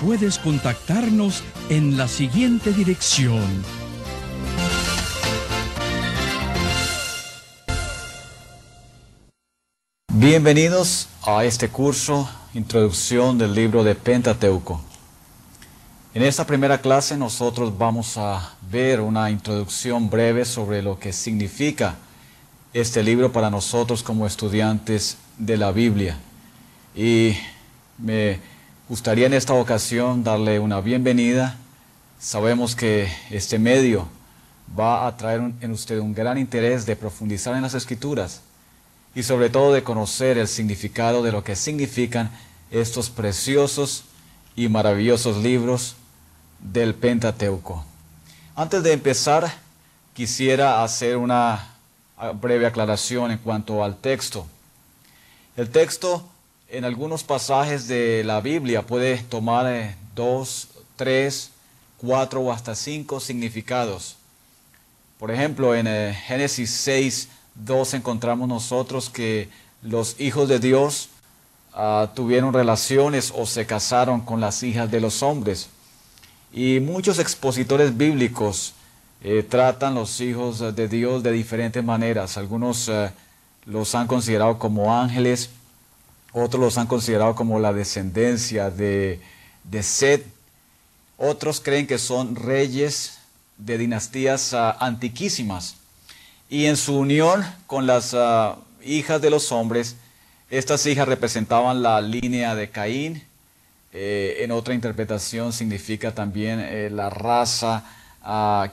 puedes contactarnos en la siguiente dirección. Bienvenidos a este curso, Introducción del libro de Pentateuco. En esta primera clase nosotros vamos a ver una introducción breve sobre lo que significa este libro para nosotros como estudiantes de la Biblia. Y me gustaría en esta ocasión darle una bienvenida. Sabemos que este medio va a traer en usted un gran interés de profundizar en las escrituras y sobre todo de conocer el significado de lo que significan estos preciosos y maravillosos libros del Pentateuco. Antes de empezar, quisiera hacer una breve aclaración en cuanto al texto. El texto en algunos pasajes de la Biblia puede tomar eh, dos, tres, cuatro o hasta cinco significados. Por ejemplo, en eh, Génesis 6, 2 encontramos nosotros que los hijos de Dios ah, tuvieron relaciones o se casaron con las hijas de los hombres. Y muchos expositores bíblicos eh, tratan los hijos de Dios de diferentes maneras. Algunos los han considerado como ángeles, otros los han considerado como la descendencia de, de Seth, otros creen que son reyes de dinastías ah, antiquísimas. Y en su unión con las ah, hijas de los hombres, estas hijas representaban la línea de Caín. Eh, en otra interpretación significa también eh, la raza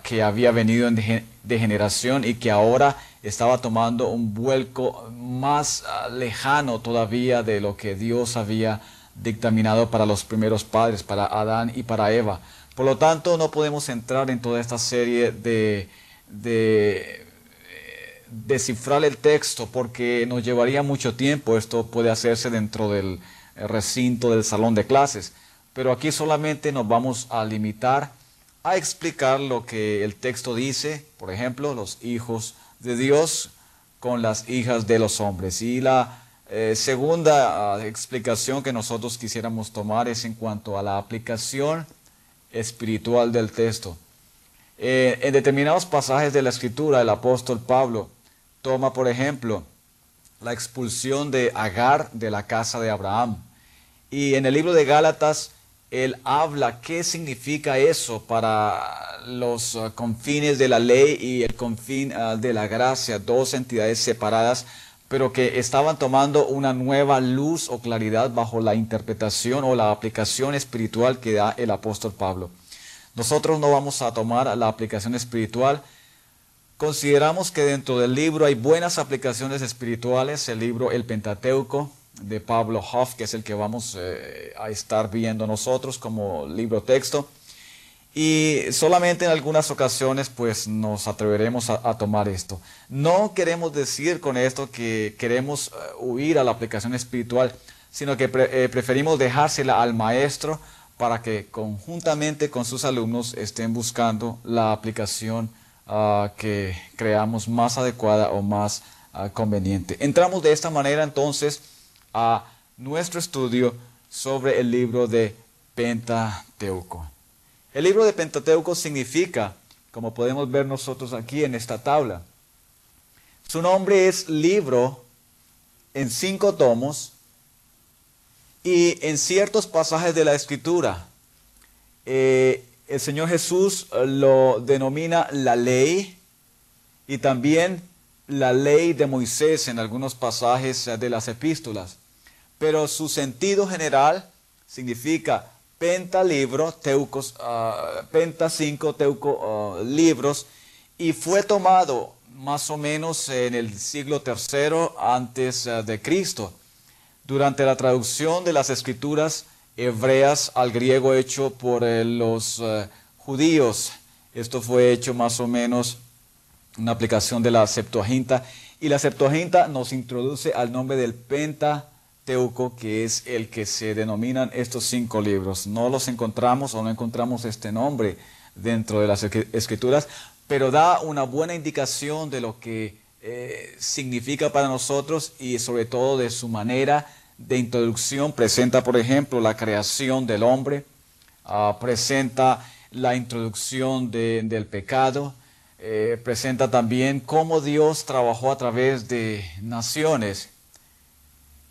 que había venido en degeneración y que ahora estaba tomando un vuelco más ah, lejano todavía de lo que Dios había dictaminado para los primeros padres, para Adán y para Eva. Por lo tanto, no podemos entrar en toda esta serie de, de eh, descifrar el texto porque nos llevaría mucho tiempo. Esto puede hacerse dentro del recinto del salón de clases. Pero aquí solamente nos vamos a limitar a explicar lo que el texto dice, por ejemplo, los hijos de Dios con las hijas de los hombres. Y la eh, segunda ah, explicación que nosotros quisiéramos tomar es en cuanto a la aplicación espiritual del texto. Eh, en determinados pasajes de la escritura, el apóstol Pablo toma, por ejemplo, la expulsión de Agar de la casa de Abraham. Y en el libro de Gálatas, él habla qué significa eso para los uh, confines de la ley y el confín uh, de la gracia, dos entidades separadas, pero que estaban tomando una nueva luz o claridad bajo la interpretación o la aplicación espiritual que da el apóstol Pablo. Nosotros no vamos a tomar la aplicación espiritual. Consideramos que dentro del libro hay buenas aplicaciones espirituales, el libro El Pentateuco, de Pablo Hoff, que es el que vamos eh, a estar viendo nosotros como libro texto. Y solamente en algunas ocasiones pues nos atreveremos a, tomar esto. No queremos decir con esto que queremos eh, huir a la aplicación espiritual, sino que eh, preferimos dejársela al maestro para que conjuntamente con sus alumnos estén buscando la aplicación ah, que creamos más adecuada o más ah, conveniente. Entramos de esta manera entonces a nuestro estudio sobre el libro de Pentateuco. El libro de Pentateuco significa, como podemos ver nosotros aquí en esta tabla, su nombre es libro en cinco tomos y en ciertos pasajes de la escritura. Eh, el Señor Jesús lo denomina la ley y también la ley de Moisés en algunos pasajes de las epístolas pero su sentido general significa penta libro, teucos, ah, penta cinco teuco ah, libros, y fue tomado más o menos en el siglo III antes ah, de Cristo, durante la traducción de las escrituras hebreas al griego hecho por eh, los judíos. Esto fue hecho más o menos una aplicación de la Septuaginta y la Septuaginta nos introduce al nombre del Pentateuco, que es el que se denominan estos cinco libros. No los encontramos o no encontramos este nombre dentro de las escrituras, pero da una buena indicación de lo que eh, significa para nosotros y sobre todo de su manera de introducción. Presenta, por ejemplo, la creación del hombre, ah, presenta la introducción del pecado, eh, presenta también cómo Dios trabajó a través de naciones.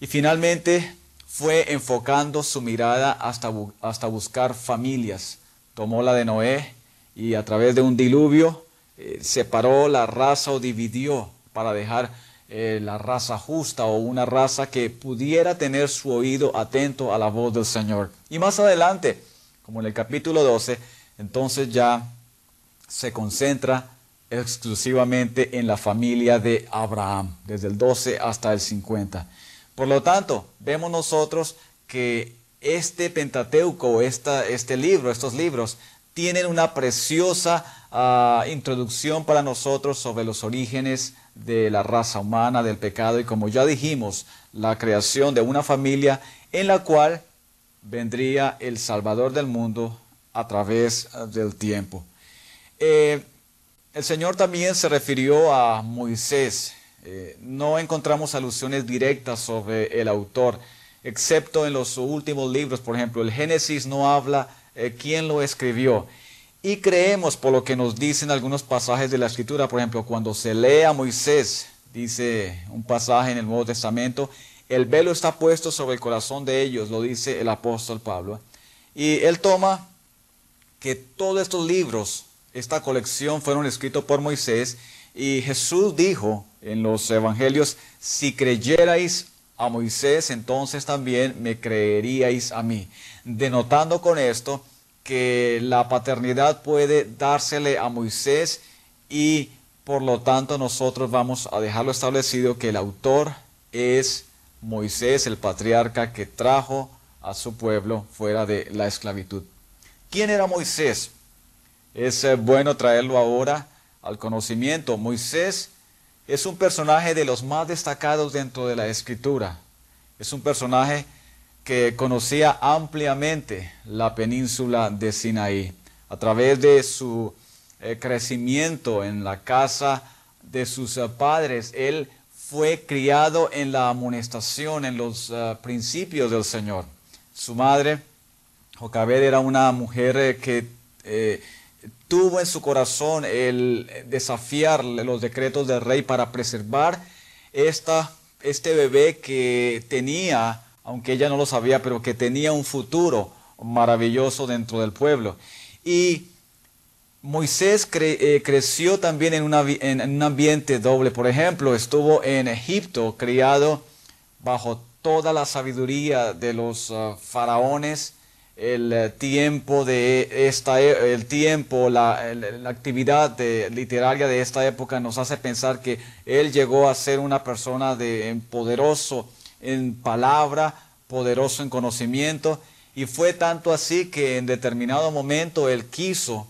Y finalmente fue enfocando su mirada hasta, hasta buscar familias. Tomó la de Noé y a través de un diluvio eh, separó la raza o dividió para dejar eh, la raza justa o una raza que pudiera tener su oído atento a la voz del Señor. Y más adelante, como en el capítulo 12, entonces ya se concentra exclusivamente en la familia de Abraham, desde el 12 hasta el 50. Por lo tanto, vemos nosotros que este Pentateuco, esta, este libro, estos libros, tienen una preciosa ah, introducción para nosotros sobre los orígenes de la raza humana, del pecado y como ya dijimos, la creación de una familia en la cual vendría el Salvador del mundo a través ah, del tiempo. Eh, el Señor también se refirió a Moisés. Eh, no encontramos alusiones directas sobre el autor, excepto en los últimos libros, por ejemplo, el Génesis no habla eh, quién lo escribió. Y creemos por lo que nos dicen algunos pasajes de la Escritura, por ejemplo, cuando se lee a Moisés, dice un pasaje en el Nuevo Testamento, el velo está puesto sobre el corazón de ellos, lo dice el apóstol Pablo. Y él toma que todos estos libros esta colección fueron escritos por Moisés y Jesús dijo en los evangelios, si creyerais a Moisés, entonces también me creeríais a mí. Denotando con esto que la paternidad puede dársele a Moisés y por lo tanto nosotros vamos a dejarlo establecido que el autor es Moisés, el patriarca que trajo a su pueblo fuera de la esclavitud. ¿Quién era Moisés? es eh, bueno traerlo ahora al conocimiento. Moisés es un personaje de los más destacados dentro de la escritura. Es un personaje que conocía ampliamente la península de Sinaí. A través de su eh, crecimiento en la casa de sus eh, padres, él fue criado en la amonestación, en los principios del Señor. Su madre, Jocabed, era una mujer que tuvo en su corazón el desafiar los decretos del rey para preservar esta, este bebé que tenía, aunque ella no lo sabía, pero que tenía un futuro maravilloso dentro del pueblo. Y Moisés eh, creció también en, en, un ambiente doble. Por ejemplo, estuvo en Egipto, criado bajo toda la sabiduría de los ah, faraones el eh, tiempo de esta e, el tiempo la, actividad literaria de esta época nos hace pensar que él llegó a ser una persona de poderoso en palabra poderoso en conocimiento y fue tanto así que en determinado momento él quiso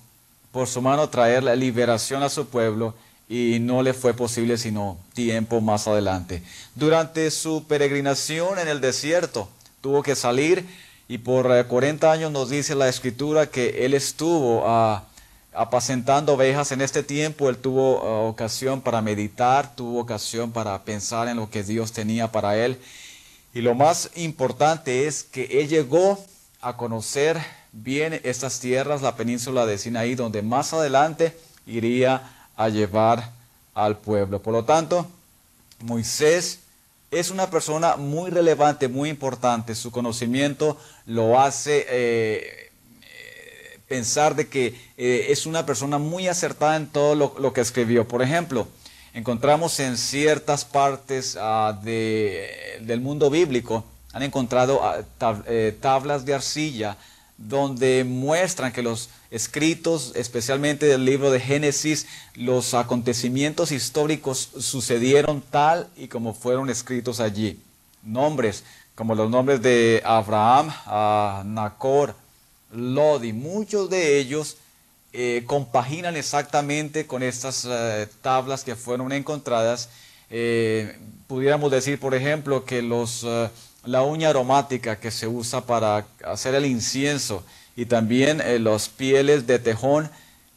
por su mano traer la liberación a su pueblo y no le fue posible sino tiempo más adelante. Durante su peregrinación en el desierto tuvo que salir y por 40 eh, años nos dice la escritura que él estuvo ah, apacentando ovejas en este tiempo, él tuvo ah, ocasión para meditar, tuvo ocasión para pensar en lo que Dios tenía para él. Y lo más importante es que él llegó a conocer bien estas tierras, la península de Sinaí, donde más adelante iría a llevar al pueblo. Por lo tanto, Moisés es una persona muy relevante, muy importante. Su conocimiento lo hace eh, eh, pensar de que eh, es una persona muy acertada en todo lo, que escribió. Por ejemplo, encontramos en ciertas partes ah, del mundo bíblico, han encontrado ah, tablas de arcilla donde muestran que los escritos, especialmente del libro de Génesis, los acontecimientos históricos sucedieron tal y como fueron escritos allí. Nombres como los nombres de Abraham, Nacor, Lodi, muchos de ellos eh, compaginan exactamente con estas eh, tablas que fueron encontradas. Eh, pudiéramos decir, por ejemplo, que los la uña aromática que se usa para hacer el incienso y también eh, los pieles de tejón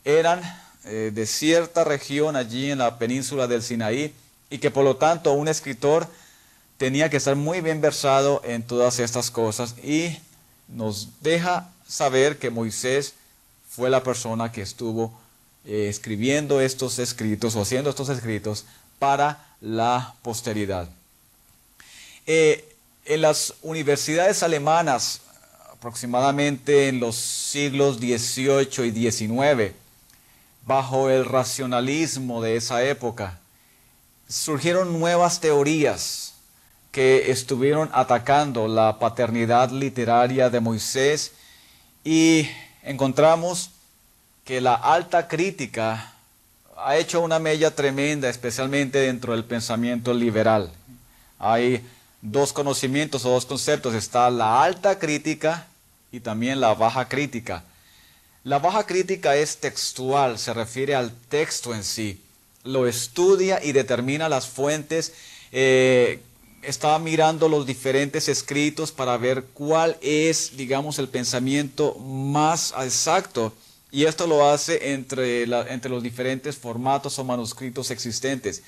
eran eh, de cierta región allí en la península del Sinaí y que por lo tanto un escritor tenía que estar muy bien versado en todas estas cosas y nos deja saber que Moisés fue la persona que estuvo eh, escribiendo estos escritos o haciendo estos escritos para la posteridad. En las universidades alemanas, aproximadamente en los siglos XVIII y XIX, bajo el racionalismo de esa época, surgieron nuevas teorías que estuvieron atacando la paternidad literaria de Moisés y encontramos que la alta crítica ha hecho una mella tremenda, especialmente dentro del pensamiento liberal. Hay dos conocimientos o dos conceptos. Está la alta crítica y también la baja crítica. La baja crítica es textual, se refiere al texto en sí. Lo estudia y determina las fuentes. Eh, está mirando los diferentes escritos para ver cuál es, digamos, el pensamiento más exacto. Y esto lo hace entre, entre los diferentes formatos o manuscritos existentes.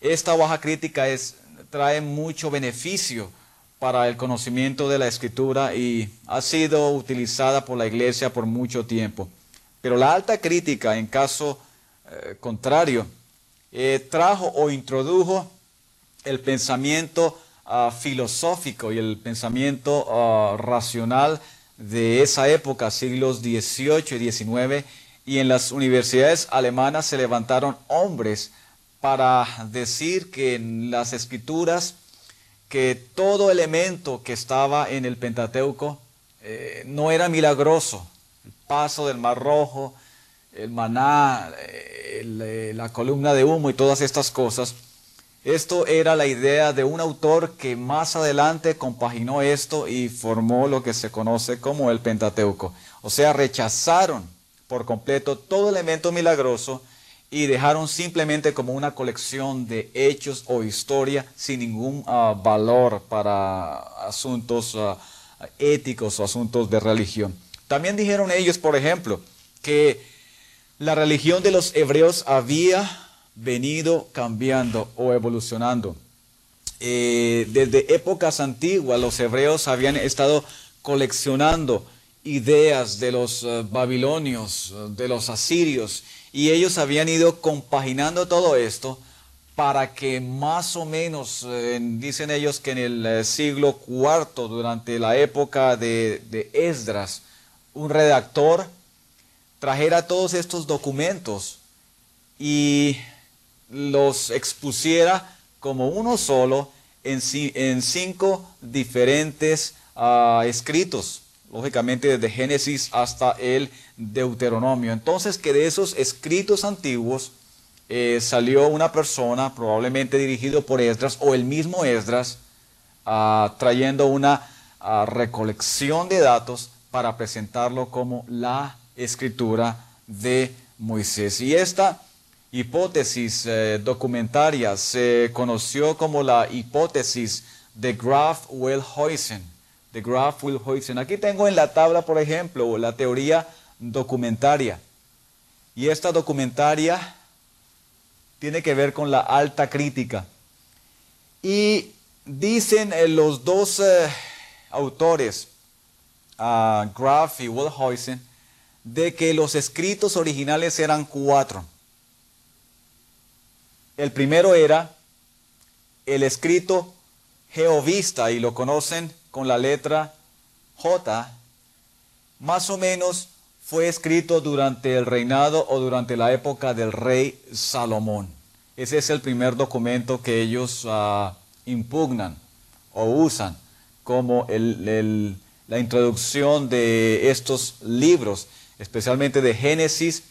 Esta baja crítica es trae mucho beneficio para el conocimiento de la escritura y ha sido utilizada por la iglesia por mucho tiempo. Pero la alta crítica, en caso eh, contrario, eh, trajo o introdujo el pensamiento ah, filosófico y el pensamiento ah, racional de esa época, siglos XVIII y XIX, y en las universidades alemanas se levantaron hombres para decir que en las escrituras, que todo elemento que estaba en el Pentateuco eh, no era milagroso. El paso del Mar Rojo, el maná, eh, la columna de humo y todas estas cosas. Esto era la idea de un autor que más adelante compaginó esto y formó lo que se conoce como el Pentateuco. O sea, rechazaron por completo todo elemento milagroso y dejaron simplemente como una colección de hechos o historia sin ningún ah, valor para asuntos ah, éticos o asuntos de religión. También dijeron ellos, por ejemplo, que la religión de los hebreos había venido cambiando o evolucionando. Eh, desde épocas antiguas los hebreos habían estado coleccionando ideas de los ah, babilonios, de los asirios, y ellos habían ido compaginando todo esto para que más o menos, eh, dicen ellos que en el eh, siglo IV, durante la época de, Esdras, un redactor trajera todos estos documentos y los expusiera como uno solo en, en cinco diferentes ah, escritos lógicamente desde Génesis hasta el Deuteronomio. Entonces que de esos escritos antiguos eh, salió una persona, probablemente dirigido por Esdras o el mismo Esdras, ah, trayendo una ah, recolección de datos para presentarlo como la escritura de Moisés. Y esta hipótesis eh, documentaria se conoció como la hipótesis de Graf Wellhuizen de Graf Wilhelmsen. Aquí tengo en la tabla, por ejemplo, la teoría documentaria. Y esta documentaria tiene que ver con la alta crítica. Y dicen eh, los dos eh, autores, uh, Graf y Wellhuizen, de que los escritos originales eran cuatro. El primero era el escrito Y lo conocen con la letra J, más o menos fue escrito durante el reinado o durante la época del rey Salomón. Ese es el primer documento que ellos ah, impugnan o usan como la introducción de estos libros, especialmente de Génesis,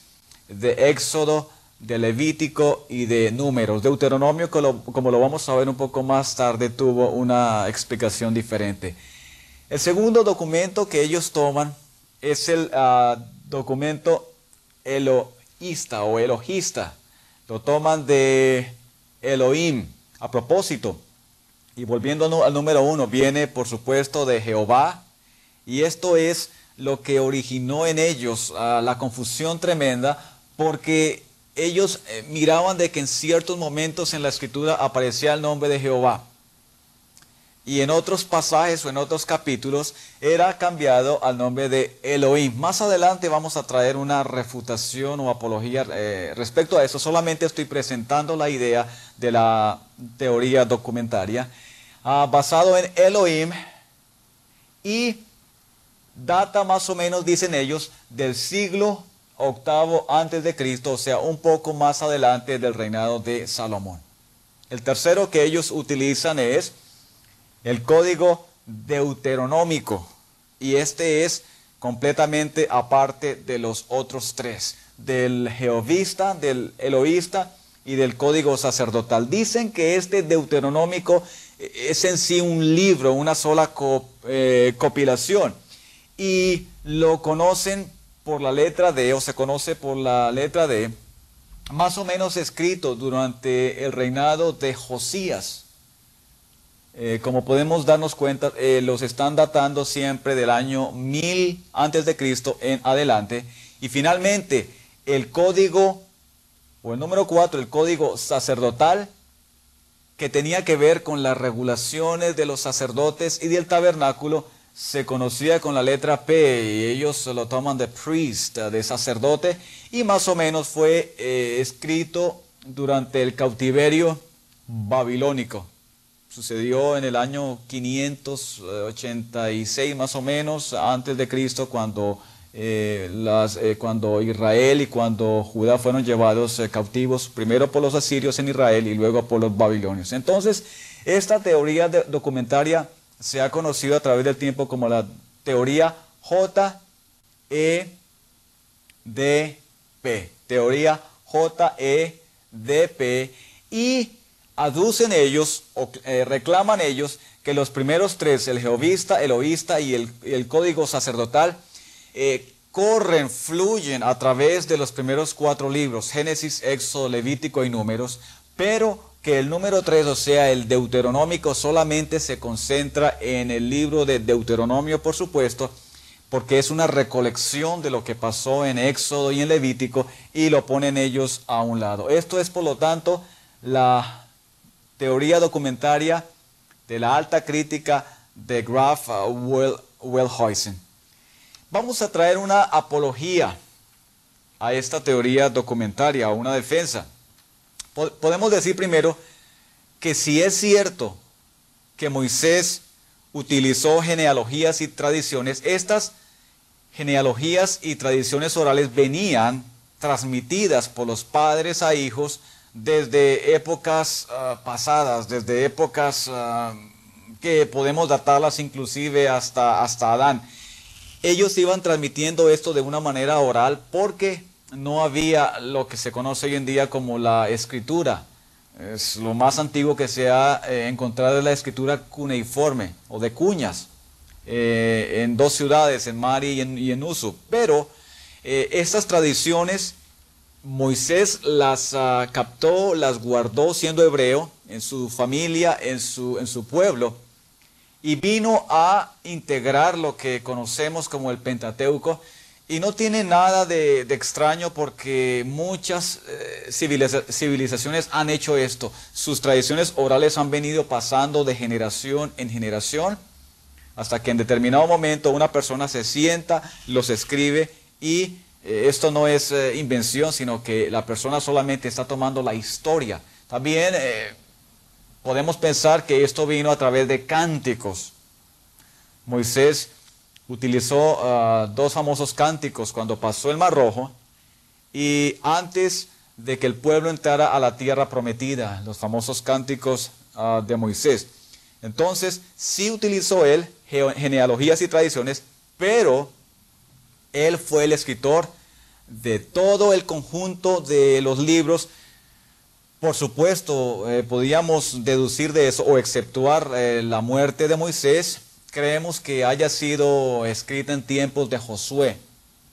de Éxodo, de Levítico y de Números. Deuteronomio, como lo vamos a ver un poco más tarde, tuvo una explicación diferente. El segundo documento que ellos toman es el ah, documento Elohista o Elohista. Lo toman de Elohim. A propósito, y volviendo al número uno, viene por supuesto de Jehová, y esto es lo que originó en ellos ah, la confusión tremenda, porque ellos eh, miraban de que en ciertos momentos en la escritura aparecía el nombre de Jehová. Y en otros pasajes o en otros capítulos era cambiado al nombre de Elohim. Más adelante vamos a traer una refutación o apología eh, respecto a eso. Solamente estoy presentando la idea de la teoría documentaria ah, basado en Elohim y data más o menos, dicen ellos, del siglo octavo antes de Cristo, o sea, un poco más adelante del reinado de Salomón. El tercero que ellos utilizan es el código deuteronómico y este es completamente aparte de los otros tres, del jehovista, del eloísta y del código sacerdotal. Dicen que este deuteronómico es en sí un libro, una sola eh, compilación y lo conocen por la letra D, o se conoce por la letra D, más o menos escrito durante el reinado de Josías. Eh, como podemos darnos cuenta, eh, los están datando siempre del año 1000 antes de Cristo en adelante. Y finalmente, el código, o el número 4, el código sacerdotal, que tenía que ver con las regulaciones de los sacerdotes y del tabernáculo, se conocía con la letra P y ellos lo toman de priest, de sacerdote, y más o menos fue eh, escrito durante el cautiverio babilónico. Sucedió en el año 586 más o menos antes de Cristo cuando, eh, las, eh, cuando Israel y cuando Judá fueron llevados cautivos primero por los asirios en Israel y luego por los babilonios. Entonces, esta teoría documentaria se ha conocido a través del tiempo como la teoría J-E-D-P. Teoría J-E-D-P. Y aducen ellos, o eh, reclaman ellos, que los primeros tres, el jehovista, el oísta y el, código sacerdotal, eh, corren, fluyen a través de los primeros cuatro libros, Génesis, Éxodo, Levítico y Números, pero que el número 3, o sea, el deuteronómico, solamente se concentra en el libro de Deuteronomio, por supuesto, porque es una recolección de lo que pasó en Éxodo y en Levítico y lo ponen ellos a un lado. Esto es, por lo tanto, la teoría documentaria de la alta crítica de Graf uh, Wellhuisen. Vamos a traer una apología a esta teoría documentaria, una defensa podemos decir primero que si es cierto que Moisés utilizó genealogías y tradiciones, estas genealogías y tradiciones orales venían transmitidas por los padres a hijos desde épocas ah, pasadas, desde épocas ah, que podemos datarlas inclusive hasta, hasta Adán. Ellos iban transmitiendo esto de una manera oral porque no había lo que se conoce hoy en día como la escritura. Es lo más antiguo que se ha eh, encontrado en la escritura cuneiforme o de cuñas eh, en dos ciudades, en Mari y en, y Uso. Pero eh, estas tradiciones Moisés las ah, captó, las guardó siendo hebreo en su familia, en su, en su pueblo, y vino a integrar lo que conocemos como el Pentateuco y no tiene nada de, extraño porque muchas eh, civilizaciones han hecho esto. Sus tradiciones orales han venido pasando de generación en generación hasta que en determinado momento una persona se sienta, los escribe y eh, esto no es eh, invención, sino que la persona solamente está tomando la historia. También podemos pensar que esto vino a través de cánticos. Moisés utilizó ah, dos famosos cánticos cuando pasó el Mar Rojo y antes de que el pueblo entrara a la tierra prometida, los famosos cánticos ah, de Moisés. Entonces, sí utilizó él genealogías y tradiciones, pero él fue el escritor de todo el conjunto de los libros. Por supuesto, eh, podíamos deducir de eso o exceptuar eh, la muerte de Moisés. Creemos que haya sido escrita en tiempos de Josué.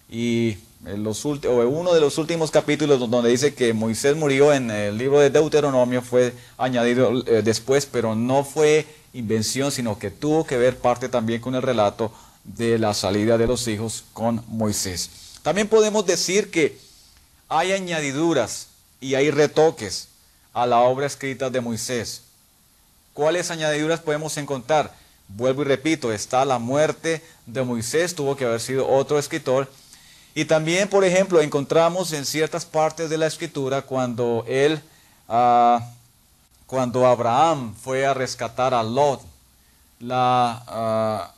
Y en uno de los últimos capítulos donde dice que Moisés murió en el libro de Deuteronomio fue añadido eh, después, pero no fue invención, sino que tuvo que ver parte también con el relato de la salida de los hijos con Moisés. También podemos decir que hay añadiduras y hay retoques a la obra escrita de Moisés. ¿Cuáles añadiduras podemos encontrar? Vuelvo y repito, está la muerte de Moisés, tuvo que haber sido otro escritor. Y también, por ejemplo, encontramos en ciertas partes de la escritura cuando él, ah, cuando Abraham fue a rescatar a Lot, la, ah,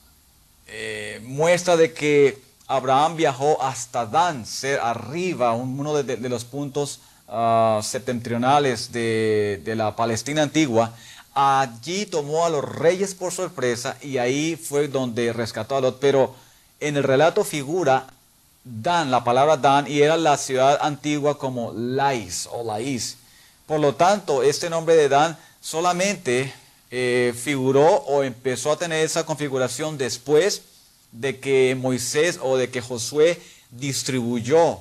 eh, muestra de que Abraham viajó hasta Dan, ser arriba, uno de, los puntos ah, septentrionales de, la Palestina antigua. Allí tomó a los reyes por sorpresa y ahí fue donde rescató a Lot. Pero en el relato figura Dan, la palabra Dan, y era la ciudad antigua como Lais o Lais. Por lo tanto, este nombre de Dan solamente eh, figuró o empezó a tener esa configuración después de que Moisés o de que Josué distribuyó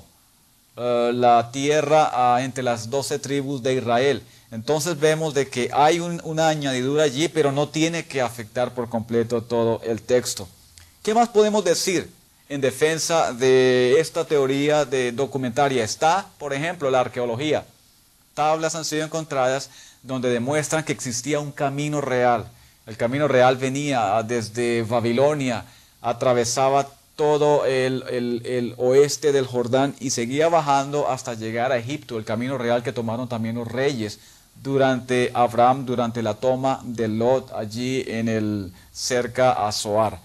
eh, la tierra entre las doce tribus de Israel. Entonces vemos de que hay una añadidura allí, pero no tiene que afectar por completo todo el texto. ¿Qué más podemos decir en defensa de esta teoría de documentaria? Está, por ejemplo, la arqueología. Tablas han sido encontradas donde demuestran que existía un camino real. El camino real venía desde Babilonia, atravesaba todo el, oeste del Jordán y seguía bajando hasta llegar a Egipto, el camino real que tomaron también los reyes durante Abraham, durante la toma de Lot allí en el cerca a Zoar.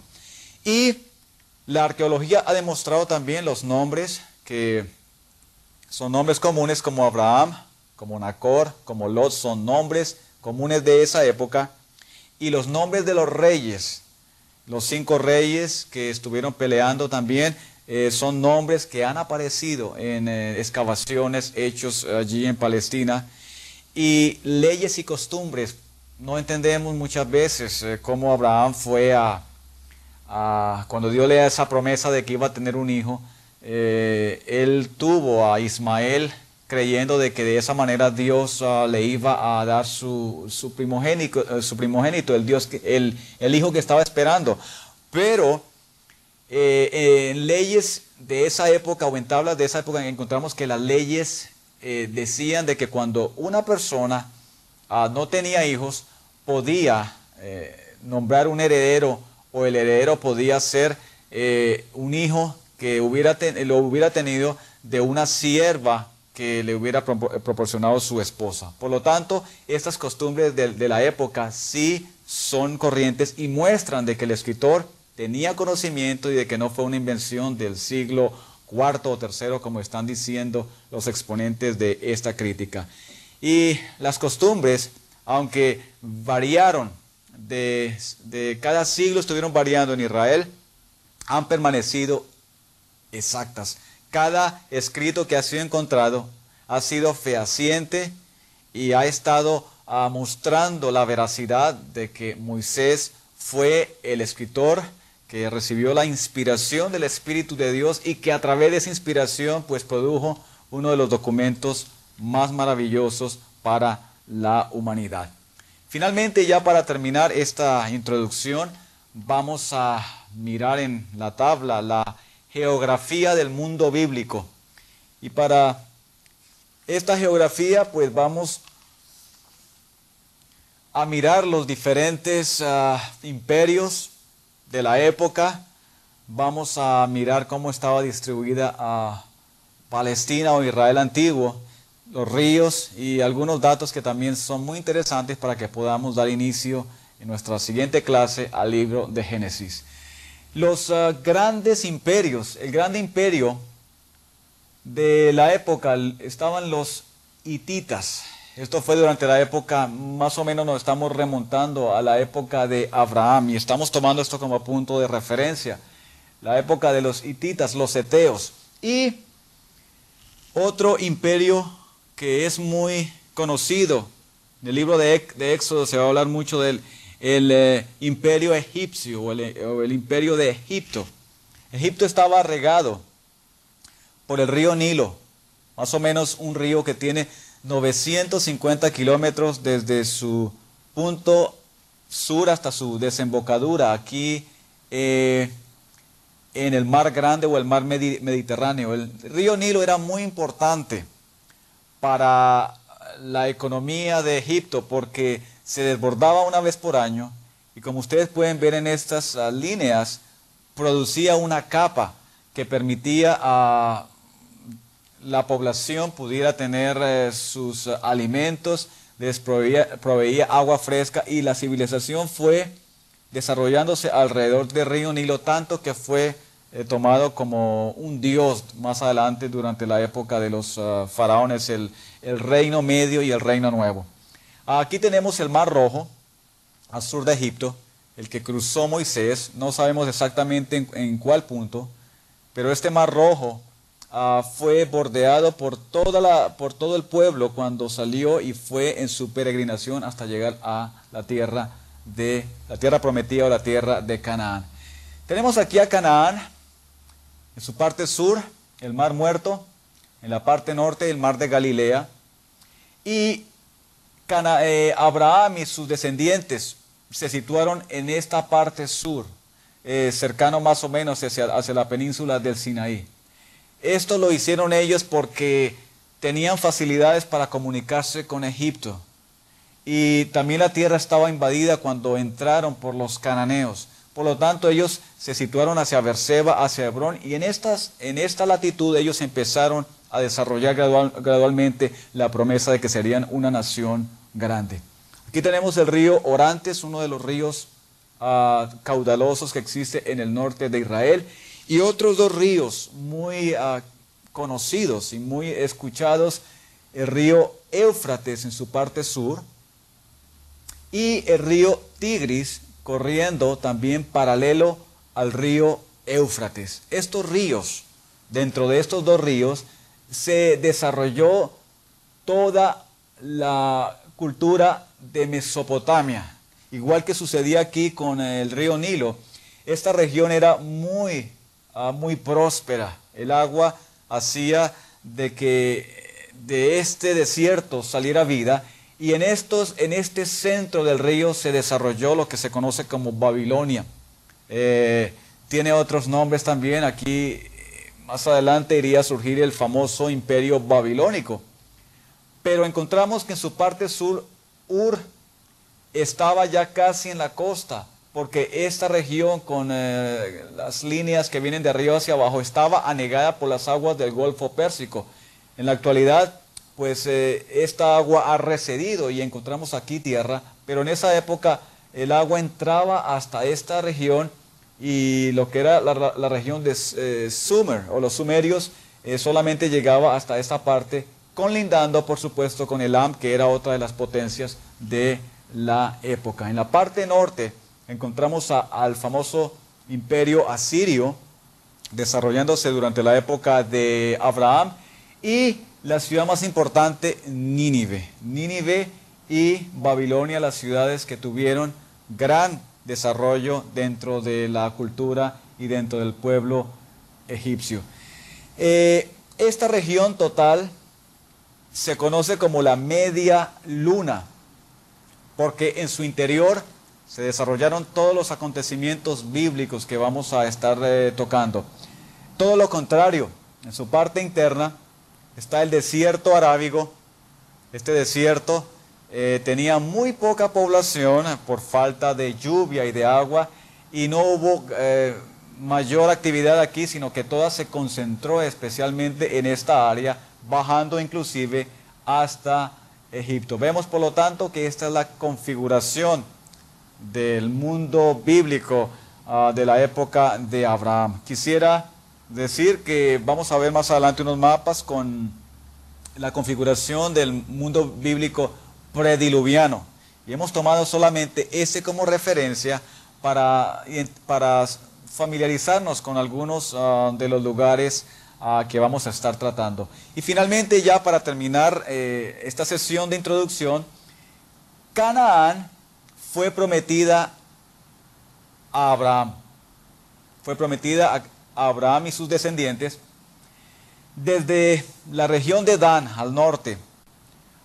Y la arqueología ha demostrado también los nombres que son nombres comunes como Abraham, como Nacor, como Lot, son nombres comunes de esa época. Y los nombres de los reyes, los cinco reyes que estuvieron peleando también, eh, son nombres que han aparecido en eh, excavaciones hechos allí en Palestina. Y leyes y costumbres, no entendemos muchas veces eh, cómo Abraham fue a, cuando Dios le da esa promesa de que iba a tener un hijo, él tuvo a Ismael creyendo de que de esa manera Dios ah, le iba a dar su, su, primogénito, eh, su primogénito, el, Dios, el, el, hijo que estaba esperando. Pero eh, en leyes de esa época o en tablas de esa época encontramos que las leyes eh, decían de que cuando una persona ah, no tenía hijos, podía nombrar un heredero o el heredero podía ser un hijo que hubiera lo hubiera tenido de una sierva que le hubiera proporcionado su esposa. Por lo tanto, estas costumbres de, la época sí son corrientes y muestran de que el escritor tenía conocimiento y de que no fue una invención del siglo cuarto o tercero, como están diciendo los exponentes de esta crítica. Y las costumbres, aunque variaron de, de cada siglo, estuvieron variando en Israel, han permanecido exactas cada escrito que ha sido encontrado ha sido fehaciente y ha estado ah, mostrando la veracidad de que Moisés fue el escritor que recibió la inspiración del Espíritu de Dios y que a través de esa inspiración pues produjo uno de los documentos más maravillosos para la humanidad. Finalmente, ya para terminar esta introducción, vamos a mirar en la tabla la geografía del mundo bíblico. Y para esta geografía, pues vamos a mirar los diferentes ah, imperios de la época. Vamos a mirar cómo estaba distribuida a Palestina o Israel antiguo, los ríos y algunos datos que también son muy interesantes para que podamos dar inicio en nuestra siguiente clase al libro de Génesis. Los ah, grandes imperios, el grande imperio de la época estaban los hititas. Esto fue durante la época, más o menos nos estamos remontando a la época de Abraham y estamos tomando esto como punto de referencia. La época de los hititas, los eteos. Y otro imperio que es muy conocido, en el libro de, Éxodo se va a hablar mucho del el, eh, imperio egipcio o el imperio de Egipto. Egipto estaba regado por el río Nilo, más o menos un río que tiene 950 kilómetros desde su punto sur hasta su desembocadura aquí eh, en el mar grande o el mar Mediterráneo. El río Nilo era muy importante para la economía de Egipto porque se desbordaba una vez por año y como ustedes pueden ver en estas ah, líneas, producía una capa que permitía a la población pudiera tener eh, sus alimentos, les proveía, agua fresca y la civilización fue desarrollándose alrededor del río Nilo tanto que fue eh, tomado como un dios más adelante durante la época de los ah, faraones, el, reino medio y el reino nuevo. Aquí tenemos el mar rojo, al sur de Egipto, el que cruzó Moisés, no sabemos exactamente en cuál punto, pero este mar rojo Ah, fue bordeado por, toda la, por todo el pueblo cuando salió y fue en su peregrinación hasta llegar a la tierra de la tierra prometida o la tierra de Canaán. Tenemos aquí a Canaán, en su parte sur, el mar muerto, en la parte norte, el mar de Galilea, y eh, Abraham y sus descendientes se situaron en esta parte sur, eh, cercano más o menos hacia, hacia la península del Sinaí. Esto lo hicieron ellos porque tenían facilidades para comunicarse con Egipto. Y también la tierra estaba invadida cuando entraron por los cananeos. Por lo tanto, ellos se situaron hacia Berseba, hacia Hebrón, y en, estas, en esta latitud ellos empezaron a desarrollar gradualmente la promesa de que serían una nación grande. Aquí tenemos el río Orantes, uno de los ríos ah, caudalosos que existe en el norte de Israel, y otros dos ríos muy ah, conocidos y muy escuchados, el río Éufrates en su parte sur y el río Tigris corriendo también paralelo al río Éufrates. Estos ríos, dentro de estos dos ríos, se desarrolló toda la cultura de Mesopotamia, igual que sucedía aquí con el río Nilo. Esta región era muy Ah, muy próspera. El agua hacía de que de este desierto saliera vida y en, estos, en este centro del río se desarrolló lo que se conoce como Babilonia. Eh, tiene otros nombres también. Aquí más adelante iría a surgir el famoso imperio babilónico. Pero encontramos que en su parte sur Ur estaba ya casi en la costa porque esta región con eh, las líneas que vienen de arriba hacia abajo estaba anegada por las aguas del Golfo Pérsico. En la actualidad, pues eh, esta agua ha recedido y encontramos aquí tierra, pero en esa época el agua entraba hasta esta región y lo que era la, región de eh, Sumer o los sumerios solamente llegaba hasta esta parte, conlindando por supuesto con el Am, que era otra de las potencias de la época. En la parte norte, encontramos al famoso imperio asirio desarrollándose durante la época de Abraham y la ciudad más importante, Nínive. Nínive y Babilonia, las ciudades que tuvieron gran desarrollo dentro de la cultura y dentro del pueblo egipcio. Eh, esta región total se conoce como la media luna, porque en su interior se desarrollaron todos los acontecimientos bíblicos que vamos a estar eh, tocando. Todo lo contrario, en su parte interna está el desierto arábigo. Este desierto eh, tenía muy poca población por falta de lluvia y de agua y no hubo eh, mayor actividad aquí, sino que toda se concentró especialmente en esta área, bajando inclusive hasta Egipto. Vemos por lo tanto que esta es la configuración del mundo bíblico ah, de la época de Abraham. Quisiera decir que vamos a ver más adelante unos mapas con la configuración del mundo bíblico prediluviano. Y hemos tomado solamente ese como referencia para, para familiarizarnos con algunos ah, de los lugares ah, que vamos a estar tratando. Y finalmente, ya para terminar eh, esta sesión de introducción, Canaán fue prometida a Abraham. Fue prometida a Abraham y sus descendientes desde la región de Dan al norte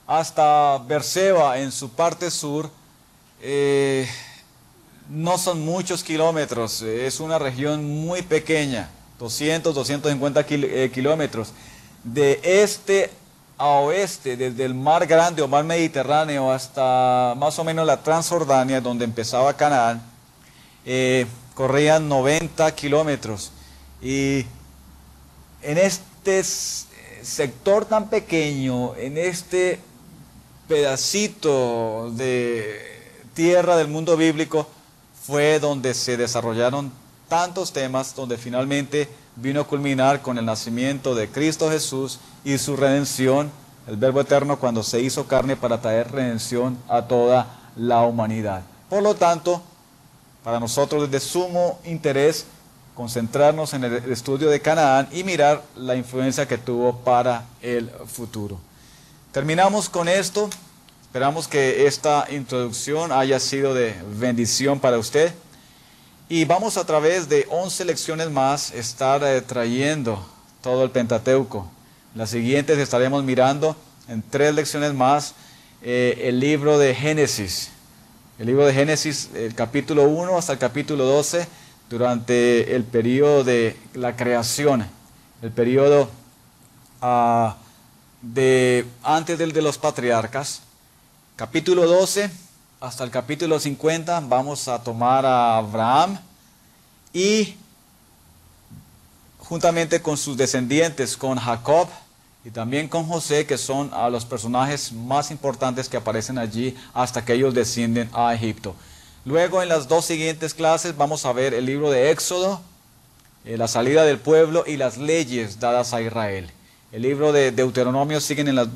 hasta Berseba en su parte sur. Eh, no son muchos kilómetros, es una región muy pequeña, 200, 250 eh, kilómetros. De este a oeste, desde el mar grande o mar Mediterráneo hasta más o menos la Transjordania, donde empezaba Canaán, eh, corrían 90 kilómetros. Y en este sector tan pequeño, en este pedacito de tierra del mundo bíblico, fue donde se desarrollaron tantos temas, donde finalmente vino a culminar con el nacimiento de Cristo Jesús y su redención, el Verbo Eterno cuando se hizo carne para traer redención a toda la humanidad. Por lo tanto, para nosotros es de sumo interés concentrarnos en el estudio de Canaán y mirar la influencia que tuvo para el futuro. Terminamos con esto. Esperamos que esta introducción haya sido de bendición para usted. Y vamos a través de 11 lecciones más estar eh, trayendo todo el Pentateuco. Las siguientes estaremos mirando en tres lecciones más eh, el libro de Génesis. El libro de Génesis, el capítulo 1 hasta el capítulo 12, durante el periodo de la creación, el periodo ah, de, antes del de los patriarcas capítulo 12 hasta el capítulo 50 vamos a tomar a Abraham y juntamente con sus descendientes, con Jacob y también con José, que son a los personajes más importantes que aparecen allí hasta que ellos descienden a Egipto. Luego en las dos siguientes clases vamos a ver el libro de Éxodo, eh, la salida del pueblo y las leyes dadas a Israel. El libro de Deuteronomio siguen en las,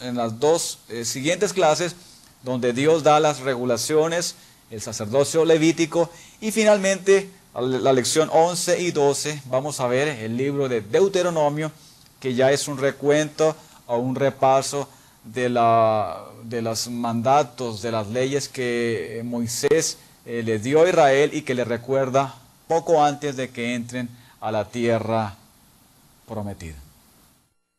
en las dos eh, siguientes clases, donde Dios da las regulaciones, el sacerdocio levítico, y finalmente la lección 11 y 12 vamos a ver el libro de Deuteronomio, que ya es un recuento o un repaso de, la, de los mandatos, de las leyes que Moisés eh, le dio a Israel y que le recuerda poco antes de que entren a la tierra prometida.